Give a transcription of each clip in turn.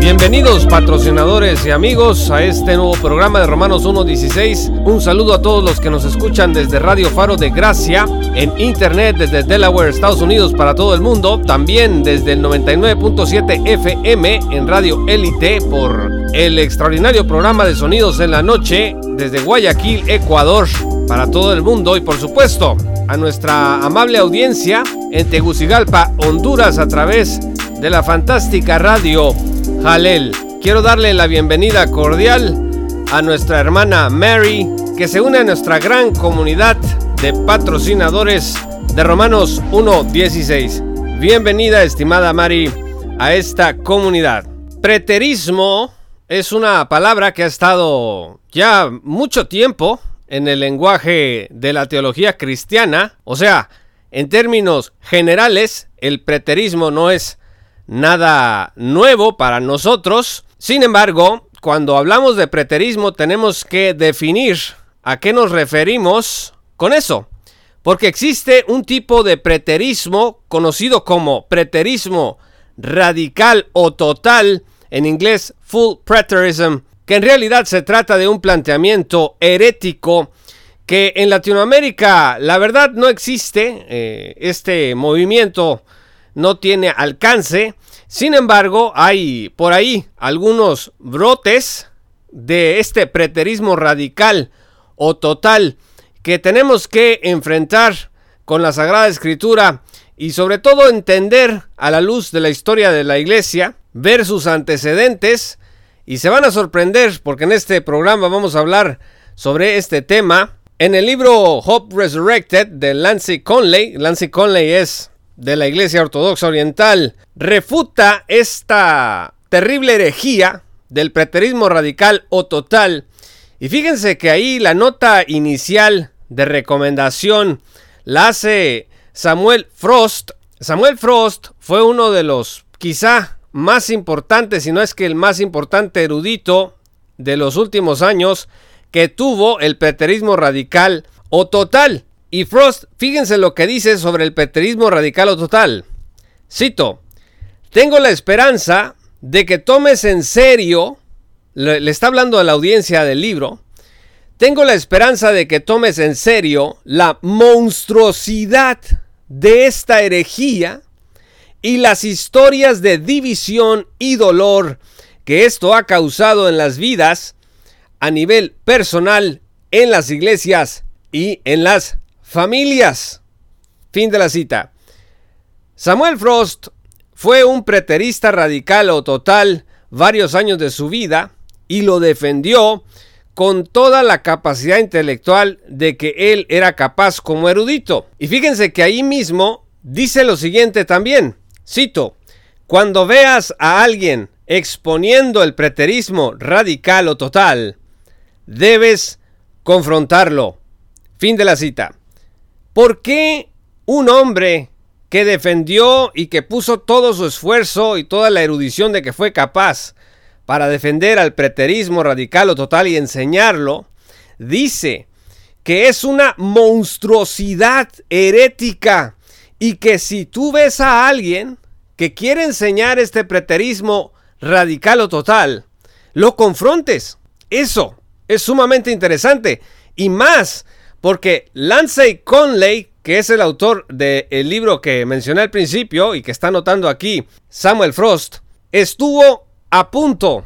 Bienvenidos patrocinadores y amigos a este nuevo programa de Romanos 1.16. Un saludo a todos los que nos escuchan desde Radio Faro de Gracia, en internet desde Delaware, Estados Unidos para todo el mundo, también desde el 99.7 FM en Radio Elite por el extraordinario programa de sonidos en la noche desde Guayaquil, Ecuador para todo el mundo y por supuesto a nuestra amable audiencia en Tegucigalpa, Honduras a través de la fantástica radio Jalel. Quiero darle la bienvenida cordial a nuestra hermana Mary, que se une a nuestra gran comunidad de patrocinadores de Romanos 1.16. Bienvenida, estimada Mary, a esta comunidad. Preterismo es una palabra que ha estado ya mucho tiempo en el lenguaje de la teología cristiana. O sea, en términos generales, el preterismo no es nada nuevo para nosotros. Sin embargo, cuando hablamos de preterismo tenemos que definir a qué nos referimos con eso. Porque existe un tipo de preterismo conocido como preterismo radical o total, en inglés full preterism, que en realidad se trata de un planteamiento herético que en Latinoamérica la verdad no existe. Eh, este movimiento no tiene alcance. Sin embargo, hay por ahí algunos brotes de este preterismo radical o total que tenemos que enfrentar con la Sagrada Escritura y sobre todo entender a la luz de la historia de la iglesia, ver sus antecedentes y se van a sorprender porque en este programa vamos a hablar sobre este tema. En el libro Hope Resurrected de Lancy Conley, Lancy Conley es de la Iglesia Ortodoxa Oriental refuta esta terrible herejía del preterismo radical o total. Y fíjense que ahí la nota inicial de recomendación la hace Samuel Frost. Samuel Frost fue uno de los quizá más importantes, si no es que el más importante erudito de los últimos años que tuvo el preterismo radical o total. Y Frost, fíjense lo que dice sobre el preterismo radical o total. Cito, tengo la esperanza de que tomes en serio, le, le, está hablando a la audiencia del libro, tengo la esperanza de que tomes en serio la monstruosidad de esta herejía y las historias de división y dolor que esto ha causado en las vidas a nivel personal, en las iglesias y en las familias. Fin de la cita. Samuel Frost fue un preterista radical o total varios años de su vida y lo defendió con toda la capacidad intelectual de que él era capaz como erudito. Y fíjense que ahí mismo dice lo siguiente también, cito, cuando veas a alguien exponiendo el preterismo radical o total, debes confrontarlo. Fin de la cita. ¿Por qué un hombre que defendió y que puso todo su esfuerzo y toda la erudición de que fue capaz para defender al preterismo radical o total y enseñarlo, dice que es una monstruosidad herética y que si tú ves a alguien que quiere enseñar este preterismo radical o total, lo confrontes. Eso es sumamente interesante y más porque Lancey Conley, que es el autor del libro que mencioné al principio y que está anotando aquí Samuel Frost, estuvo a punto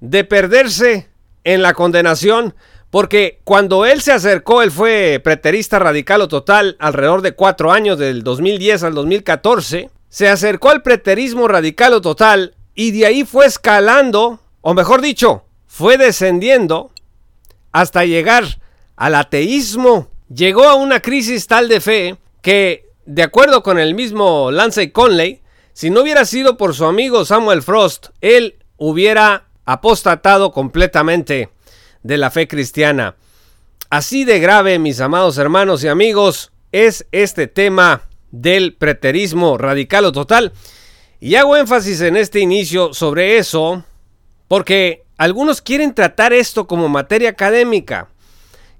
de perderse en la condenación porque cuando él se acercó, él fue preterista radical o total alrededor de cuatro años, del 2010 al 2014, se acercó al preterismo radical o total y de ahí fue escalando, o mejor dicho, fue descendiendo hasta llegar al ateísmo, llegó a una crisis tal de fe que, de acuerdo con el mismo Lance Conley, si no hubiera sido por su amigo Samuel Frost, él hubiera apostatado completamente de la fe cristiana. Así de grave, mis amados hermanos y amigos, es este tema del preterismo radical o total. Y hago énfasis en este inicio sobre eso porque algunos quieren tratar esto como materia académica.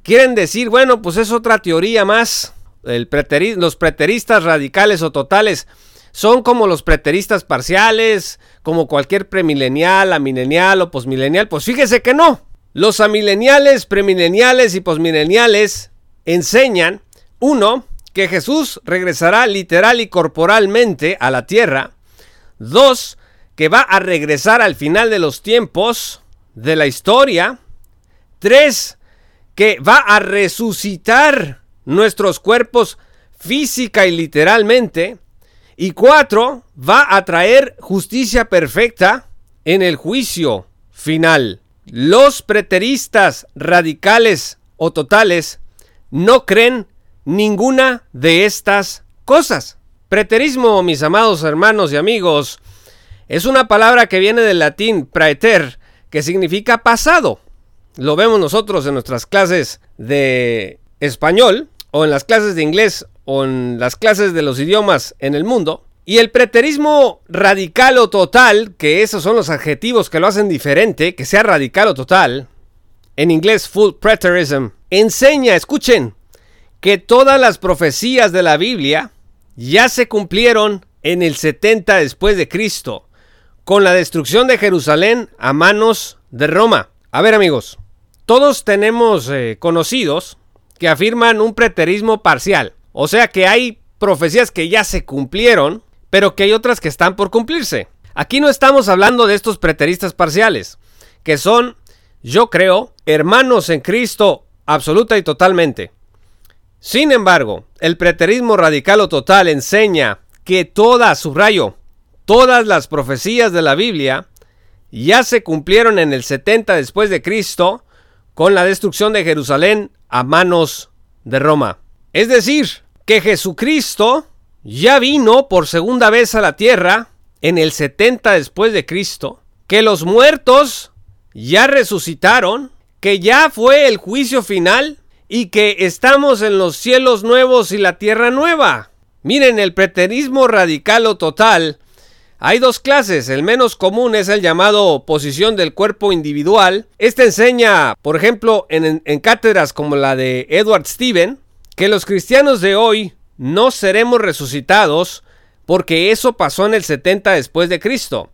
Quieren decir, bueno, pues es otra teoría más. los preteristas radicales o totales son como los preteristas parciales, como cualquier premilenial, amilenial o posmilenial. Pues fíjese que no. Los amileniales, premileniales y posmileniales enseñan, uno, que Jesús regresará literal y corporalmente a la tierra. Dos, que va a regresar al final de los tiempos de la historia. Tres, que va a resucitar nuestros cuerpos física y literalmente. Y cuatro, va a traer justicia perfecta en el juicio final. Los preteristas radicales o totales no creen ninguna de estas cosas. Preterismo, mis amados hermanos y amigos, es una palabra que viene del latín praeter, que significa pasado. Lo vemos nosotros en nuestras clases de español, o en las clases de inglés, o en las clases de los idiomas en el mundo. Y el preterismo radical o total, que esos son los adjetivos que lo hacen diferente, que sea radical o total, en inglés full preterism, enseña, escuchen, que todas las profecías de la Biblia ya se cumplieron en el 70 después de Cristo, con la destrucción de Jerusalén a manos de Roma. A ver amigos, todos tenemos eh, conocidos que afirman un preterismo parcial, o sea que hay profecías que ya se cumplieron pero que hay otras que están por cumplirse. Aquí no estamos hablando de estos preteristas parciales, que son, yo creo, hermanos en Cristo absoluta y totalmente. Sin embargo, el preterismo radical o total enseña que todas, subrayo, todas las profecías de la Biblia ya se cumplieron en el 70 después de Cristo con la destrucción de Jerusalén a manos de Roma. Es decir, que Jesucristo ya vino por segunda vez a la tierra en el 70 después de Cristo, que los muertos ya resucitaron, que ya fue el juicio final y que estamos en los cielos nuevos y la tierra nueva. Miren, el preterismo radical o total hay dos clases, el menos común es el llamado posición del cuerpo individual. Este enseña, por ejemplo, en, en, cátedras como la de Edward Steven, que los cristianos de hoy no seremos resucitados porque eso pasó en el 70 después de Cristo.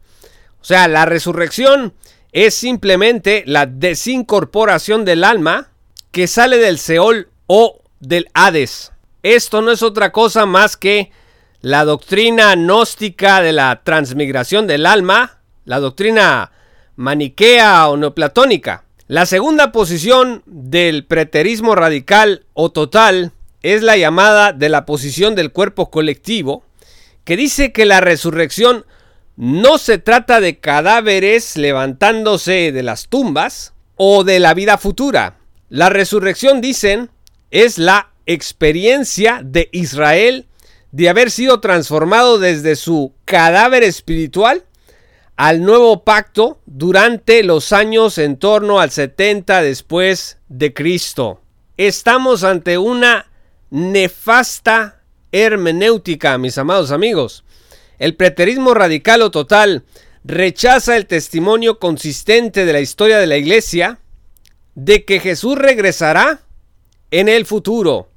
O sea, la resurrección es simplemente la desincorporación del alma que sale del Seol o del Hades. Esto no es otra cosa más que la doctrina gnóstica de la transmigración del alma, la doctrina maniquea o neoplatónica. La segunda posición del preterismo radical o total es la llamada de la posición del cuerpo colectivo, que dice que la resurrección no se trata de cadáveres levantándose de las tumbas o de la vida futura. La resurrección, dicen, es la experiencia de Israel de haber sido transformado desde su cadáver espiritual al nuevo pacto durante los años en torno al 70 después de Cristo. Estamos ante una nefasta hermenéutica, mis amados amigos. El preterismo radical o total rechaza el testimonio consistente de la historia de la iglesia de que Jesús regresará en el futuro.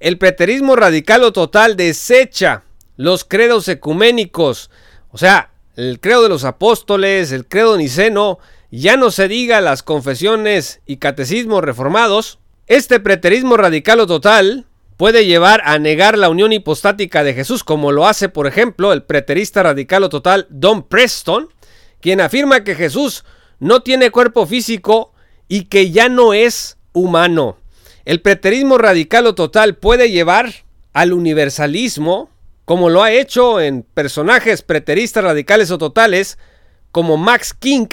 El preterismo radical o total desecha los credos ecuménicos, o sea, el credo de los apóstoles, el credo niceno, ya no se diga las confesiones y catecismos reformados, este preterismo radical o total puede llevar a negar la unión hipostática de Jesús, como lo hace, por ejemplo, el preterista radical o total Don Preston, quien afirma que Jesús no tiene cuerpo físico y que ya no es humano. El preterismo radical o total puede llevar al universalismo, como lo ha hecho en personajes preteristas radicales o totales, como Max King,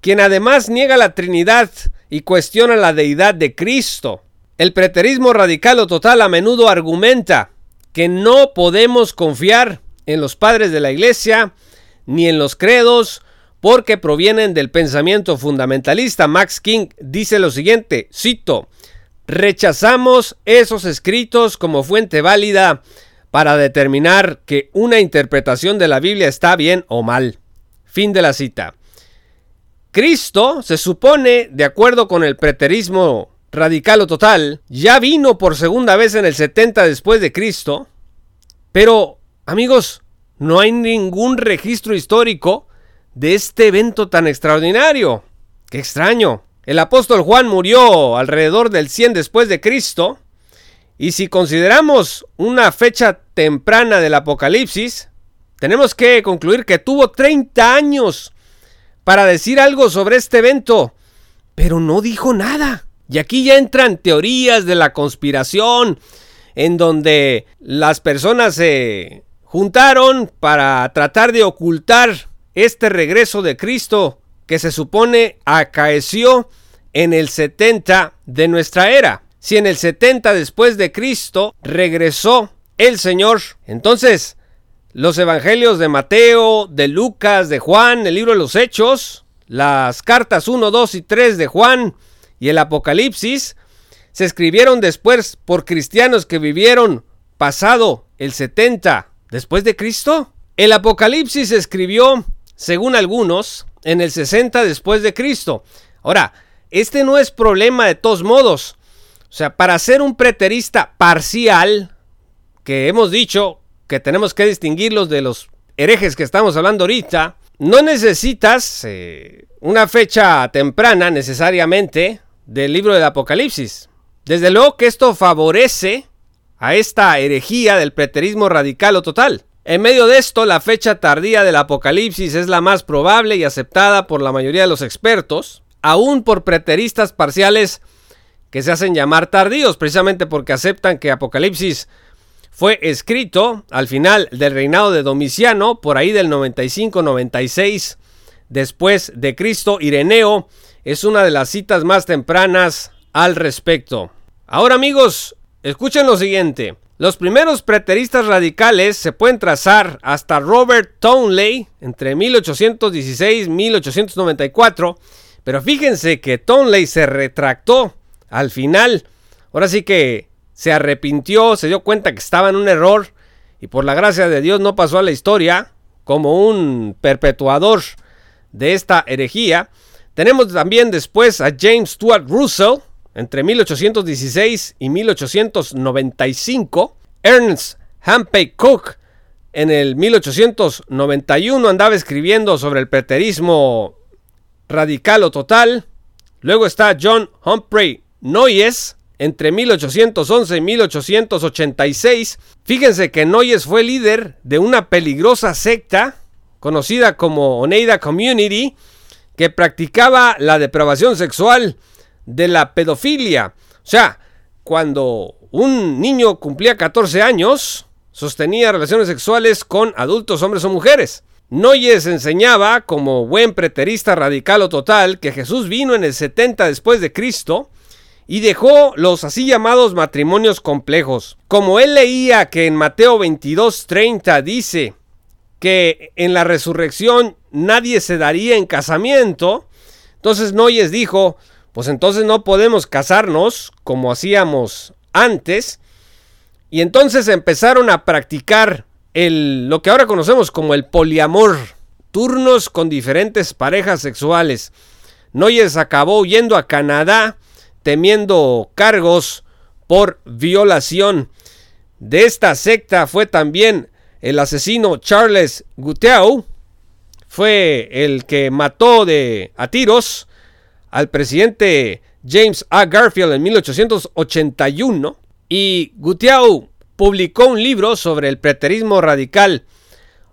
quien además niega la Trinidad y cuestiona la deidad de Cristo. El preterismo radical o total a menudo argumenta que no podemos confiar en los padres de la iglesia ni en los credos porque provienen del pensamiento fundamentalista. Max King dice lo siguiente, cito, Rechazamos esos escritos como fuente válida para determinar que una interpretación de la Biblia está bien o mal. Fin de la cita. Cristo se supone, de acuerdo con el preterismo radical o total, ya vino por segunda vez en el 70 después de Cristo, pero amigos, no hay ningún registro histórico de este evento tan extraordinario. Qué extraño. El apóstol Juan murió alrededor del 100 después de Cristo, y si consideramos una fecha temprana del Apocalipsis, tenemos que concluir que tuvo 30 años para decir algo sobre este evento, pero no dijo nada. Y aquí ya entran teorías de la conspiración, en donde las personas se juntaron para tratar de ocultar este regreso de Cristo que se supone acaeció en el 70 de nuestra era. Si en el 70 después de Cristo regresó el Señor, entonces los evangelios de Mateo, de Lucas, de Juan, el libro de los Hechos, las cartas 1, 2 y 3 de Juan y el Apocalipsis se escribieron después por cristianos que vivieron pasado el 70 después de Cristo. El Apocalipsis se escribió, según algunos, en el 60 después de Cristo. Ahora, este no es problema de todos modos. O sea, para ser un preterista parcial, que hemos dicho que tenemos que distinguirlos de los herejes que estamos hablando ahorita, no necesitas eh, una fecha temprana necesariamente del libro del Apocalipsis. Desde luego que esto favorece a esta herejía del preterismo radical o total. En medio de esto, la fecha tardía del Apocalipsis es la más probable y aceptada por la mayoría de los expertos, aún por preteristas parciales que se hacen llamar tardíos, precisamente porque aceptan que Apocalipsis fue escrito al final del reinado de Domiciano, por ahí del 95-96 después de Cristo. Ireneo es una de las citas más tempranas al respecto. Ahora amigos, escuchen lo siguiente. Los primeros preteristas radicales se pueden trazar hasta Robert Townley entre 1816 y 1894, pero fíjense que Townley se retractó al final, ahora sí que se arrepintió, se dio cuenta que estaba en un error y por la gracia de Dios no pasó a la historia como un perpetuador de esta herejía. Tenemos también después a James Stuart Russell entre 1816 y 1895. Ernst Hampey Cook en el 1891 andaba escribiendo sobre el preterismo radical o total. Luego está John Humphrey Noyes entre 1811 y 1886. Fíjense que Noyes fue líder de una peligrosa secta conocida como Oneida Community que practicaba la depravación sexual de la pedofilia. O sea, cuando un niño cumplía 14 años, sostenía relaciones sexuales con adultos hombres o mujeres. Noyes enseñaba, como buen preterista radical o total, que Jesús vino en el 70 después de Cristo y dejó los así llamados matrimonios complejos. Como él leía que en Mateo 22:30 dice que en la resurrección nadie se daría en casamiento, entonces Noyes dijo, pues entonces no podemos casarnos como hacíamos antes, y entonces empezaron a practicar el, lo que ahora conocemos como el poliamor, turnos con diferentes parejas sexuales. Noyes acabó huyendo a Canadá temiendo cargos por violación. De esta secta fue también el asesino Charles Guteau, fue el que mató de a tiros al presidente James A. Garfield en 1881 y Guteau publicó un libro sobre el preterismo radical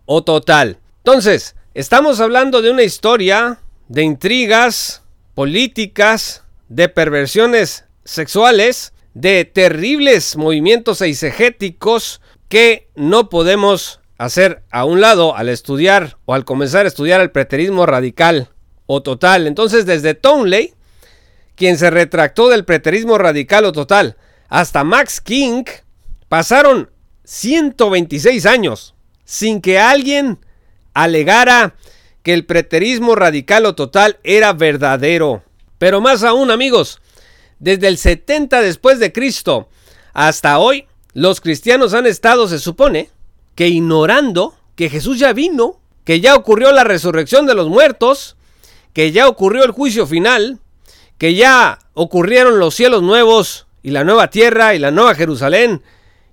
o total. Entonces, estamos hablando de una historia de intrigas políticas, de perversiones sexuales, de terribles movimientos eisegéticos que no podemos hacer a un lado al estudiar o al comenzar a estudiar el preterismo radical o total. Entonces, desde Townley, quien se retractó del preterismo radical o total, hasta Max King, pasaron 126 años sin que alguien alegara que el preterismo radical o total era verdadero. Pero más aún, amigos, desde el 70 después de Cristo hasta hoy, los cristianos han estado, se supone, que ignorando que Jesús ya vino, que ya ocurrió la resurrección de los muertos, que ya ocurrió el juicio final, que ya ocurrieron los cielos nuevos y la nueva tierra y la nueva Jerusalén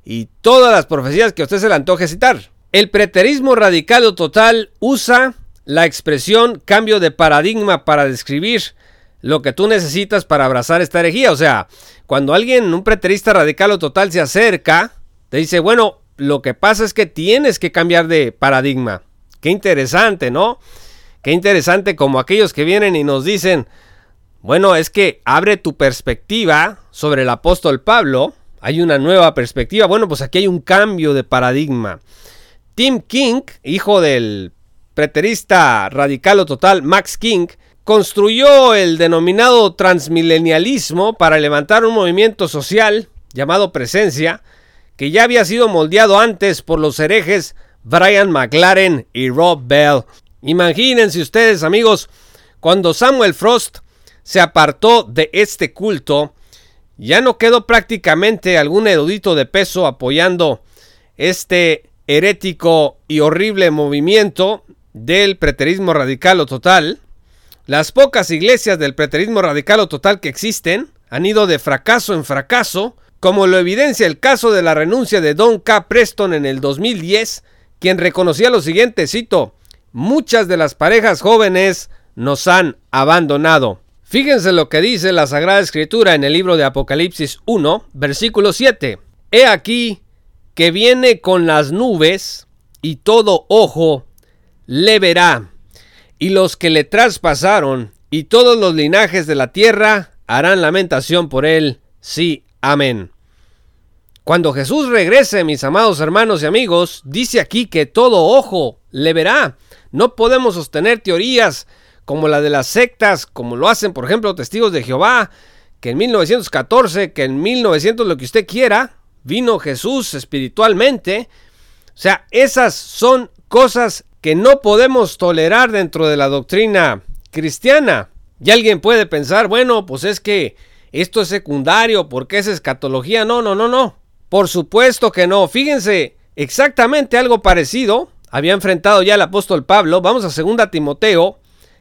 y todas las profecías que usted se le antoje citar. El preterismo radical o total usa la expresión cambio de paradigma para describir lo que tú necesitas para abrazar esta herejía. O sea, cuando alguien, un preterista radical o total, se acerca, te dice, bueno, lo que pasa es que tienes que cambiar de paradigma. Qué interesante, ¿no? Qué interesante como aquellos que vienen y nos dicen, bueno, es que abre tu perspectiva sobre el apóstol Pablo. Hay una nueva perspectiva. Bueno, pues aquí hay un cambio de paradigma. Tim King, hijo del preterista radical o total Max King, construyó el denominado transmilenialismo para levantar un movimiento social llamado Presencia, que ya había sido moldeado antes por los herejes Brian McLaren y Rob Bell. Imagínense ustedes, amigos, cuando Samuel Frost se apartó de este culto, ya no quedó prácticamente algún erudito de peso apoyando este herético y horrible movimiento del preterismo radical o total. Las pocas iglesias del preterismo radical o total que existen han ido de fracaso en fracaso, como lo evidencia el caso de la renuncia de Don K. Preston en el 2010, quien reconocía lo siguiente, cito, muchas de las parejas jóvenes nos han abandonado. Fíjense lo que dice la Sagrada Escritura en el libro de Apocalipsis 1, versículo 7. He aquí que viene con las nubes y todo ojo le verá y los que le traspasaron y todos los linajes de la tierra harán lamentación por él. Sí, amén. Cuando Jesús regrese, mis amados hermanos y amigos, dice aquí que todo ojo le verá. No podemos sostener teorías como la de las sectas, como lo hacen, por ejemplo, testigos de Jehová, que en 1914, que en 1900 lo que usted quiera, vino Jesús espiritualmente. O sea, esas son cosas que no podemos tolerar dentro de la doctrina cristiana. Y alguien puede pensar, bueno, pues es que esto es secundario, porque es escatología. No, no, no, no. Por supuesto que no. Fíjense, exactamente algo parecido había enfrentado ya el apóstol Pablo. Vamos a 2 Timoteo,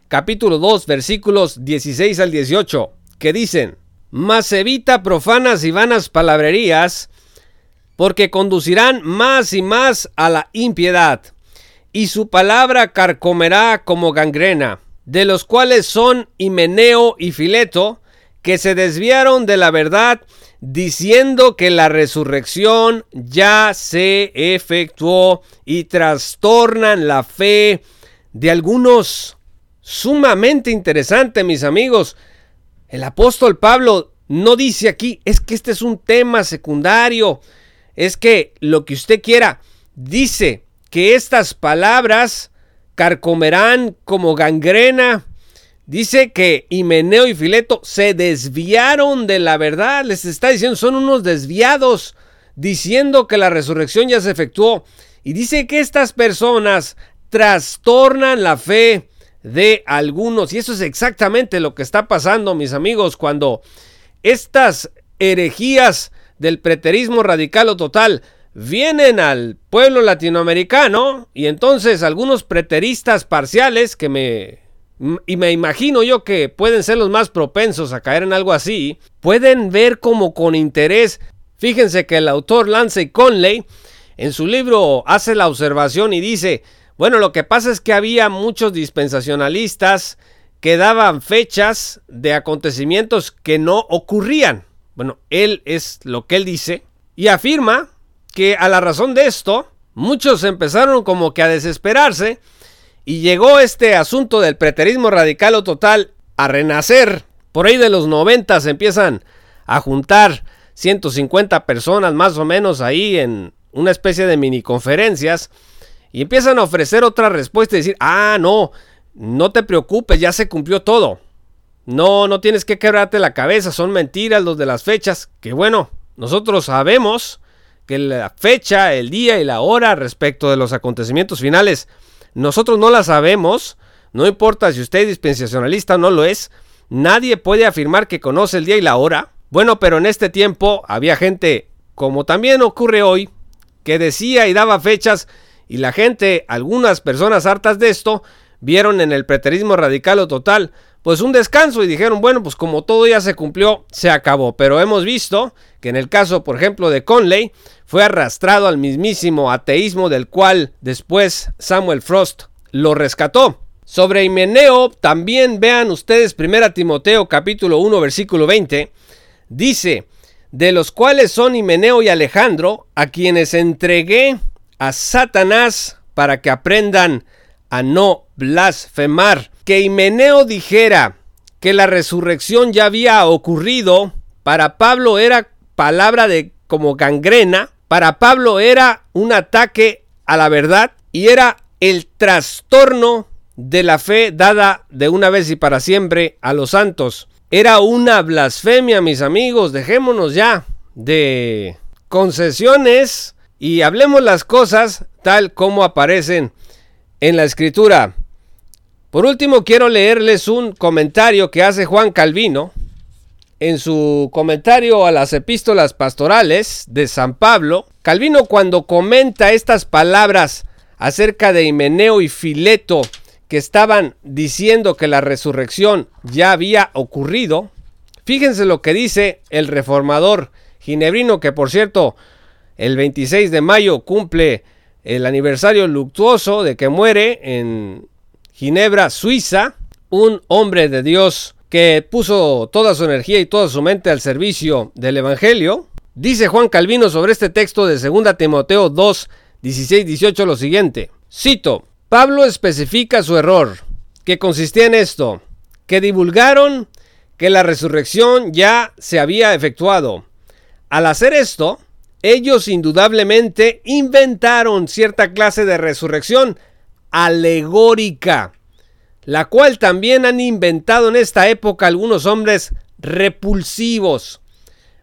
capítulo 2, versículos 16 al 18, que dicen, Mas evita profanas y vanas palabrerías, porque conducirán más y más a la impiedad y su palabra carcomerá como gangrena, de los cuales son Himeneo y Fileto, que se desviaron de la verdad, diciendo que la resurrección ya se efectuó y trastornan la fe de algunos. Sumamente interesante, mis amigos. El apóstol Pablo no dice aquí, es que este es un tema secundario, es que lo que usted quiera, dice que estas palabras carcomerán como gangrena. Dice que Himeneo y Fileto se desviaron de la verdad. Les está diciendo, son unos desviados, diciendo que la resurrección ya se efectuó. Y dice que estas personas trastornan la fe de algunos. Y eso es exactamente lo que está pasando, mis amigos, cuando estas herejías del preterismo radical o total vienen al pueblo latinoamericano y entonces algunos preteristas parciales que me y me imagino yo que pueden ser los más propensos a caer en algo así, pueden ver como con interés. Fíjense que el autor Lance Conley en su libro hace la observación y dice, bueno, lo que pasa es que había muchos dispensacionalistas que daban fechas de acontecimientos que no ocurrían. Bueno, él es lo que él dice y afirma que a la razón de esto, muchos empezaron como que a desesperarse y llegó este asunto del preterismo radical o total a renacer. Por ahí de los 90 se empiezan a juntar 150 personas más o menos ahí en una especie de mini conferencias y empiezan a ofrecer otra respuesta y decir, ah, no, no te preocupes, ya se cumplió todo. No, no tienes que quebrarte la cabeza, son mentiras los de las fechas, que bueno, nosotros sabemos que la fecha, el día y la hora respecto de los acontecimientos finales, nosotros no la sabemos, no importa si usted es dispensacionalista o no lo es, nadie puede afirmar que conoce el día y la hora, Bueno, pero en este tiempo había gente, como también ocurre hoy, que decía y daba fechas y la gente, algunas personas hartas de esto, vieron en el preterismo radical o total, pues un descanso y dijeron, bueno, pues como todo ya se cumplió, se acabó. Pero hemos visto que en el caso, por ejemplo, de Conley, fue arrastrado al mismísimo ateísmo del cual después Samuel Frost lo rescató. Sobre Himeneo, también vean ustedes 1 Timoteo capítulo 1 versículo 20, dice, de los cuales son Himeneo y Alejandro, a quienes entregué a Satanás para que aprendan a no blasfemar. Que Himeneo dijera que la resurrección ya había ocurrido, para Pablo era palabra de como gangrena, para Pablo era un ataque a la verdad y era el trastorno de la fe dada de una vez y para siempre a los santos. Era una blasfemia, mis amigos. Dejémonos ya de concesiones y hablemos las cosas tal como aparecen en la escritura. Por último, quiero leerles un comentario que hace Juan Calvino en su comentario a las epístolas pastorales de San Pablo. Calvino cuando comenta estas palabras acerca de Himeneo y Fileto, que estaban diciendo que la resurrección ya había ocurrido, fíjense lo que dice el reformador ginebrino, que por cierto, el 26 de mayo cumple el aniversario luctuoso de que muere en Ginebra, Suiza, un hombre de Dios que puso toda su energía y toda su mente al servicio del Evangelio. Dice Juan Calvino sobre este texto de 2 Timoteo 2, 16, 18 lo siguiente. Cito, Pablo especifica su error, que consistía en esto, que divulgaron que la resurrección ya se había efectuado. Al hacer esto, ellos indudablemente inventaron cierta clase de resurrección alegórica, la cual también han inventado en esta época algunos hombres repulsivos.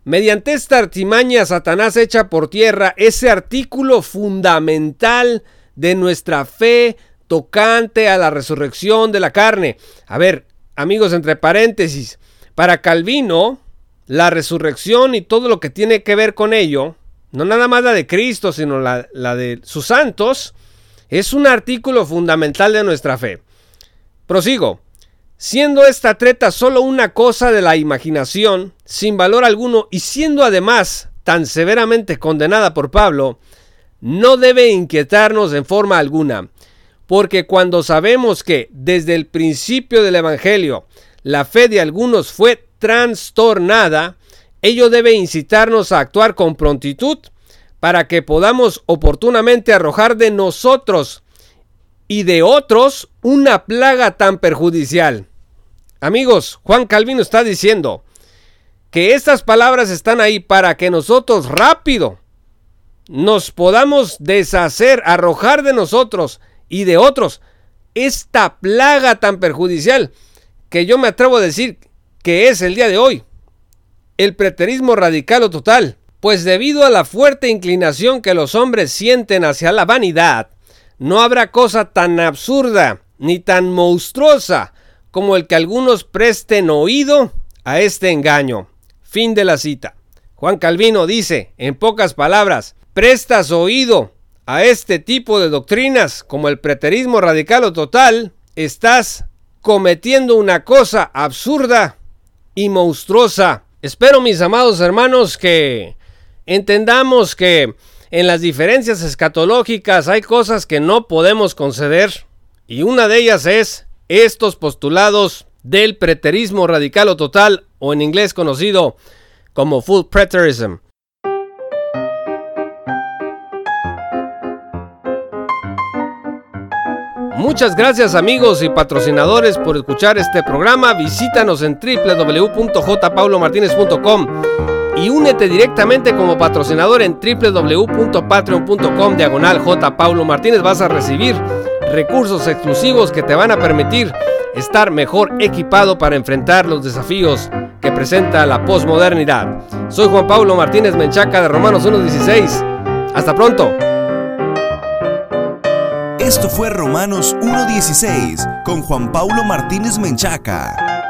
Mediante esta artimaña Satanás echa por tierra ese artículo fundamental de nuestra fe tocante a la resurrección de la carne. A ver, amigos, entre paréntesis, para Calvino, la resurrección y todo lo que tiene que ver con ello, no nada más la de Cristo, sino la, la de sus santos, es un artículo fundamental de nuestra fe. Prosigo. Siendo esta treta solo una cosa de la imaginación, sin valor alguno, y siendo además tan severamente condenada por Pablo, no debe inquietarnos en forma alguna, porque cuando sabemos que desde el principio del Evangelio la fe de algunos fue trastornada, ello debe incitarnos a actuar con prontitud para que podamos oportunamente arrojar de nosotros y de otros una plaga tan perjudicial. Amigos, Juan Calvino está diciendo que estas palabras están ahí para que nosotros rápido nos podamos deshacer, arrojar de nosotros y de otros esta plaga tan perjudicial que yo me atrevo a decir que es el día de hoy, el preterismo radical o total, pues debido a la fuerte inclinación que los hombres sienten hacia la vanidad, no habrá cosa tan absurda ni tan monstruosa como el que algunos presten oído a este engaño. Fin de la cita. Juan Calvino dice, en pocas palabras, prestas oído a este tipo de doctrinas como el preterismo radical o total, estás cometiendo una cosa absurda y monstruosa. Espero, mis amados hermanos, que entendamos que en las diferencias escatológicas hay cosas que no podemos conceder y una de ellas es estos postulados del preterismo radical o total o en inglés conocido como full preterism. Muchas gracias amigos y patrocinadores por escuchar este programa. Visítanos en www.jpaulomartinez.com y únete directamente como patrocinador en www.patreon.com diagonal J. Paulo Martínez. Vas a recibir recursos exclusivos que te van a permitir estar mejor equipado para enfrentar los desafíos que presenta la posmodernidad. Soy Juan Pablo Martínez Menchaca de Romanos 1.16. Hasta pronto. Esto fue Romanos 1.16 con Juan Pablo Martínez Menchaca.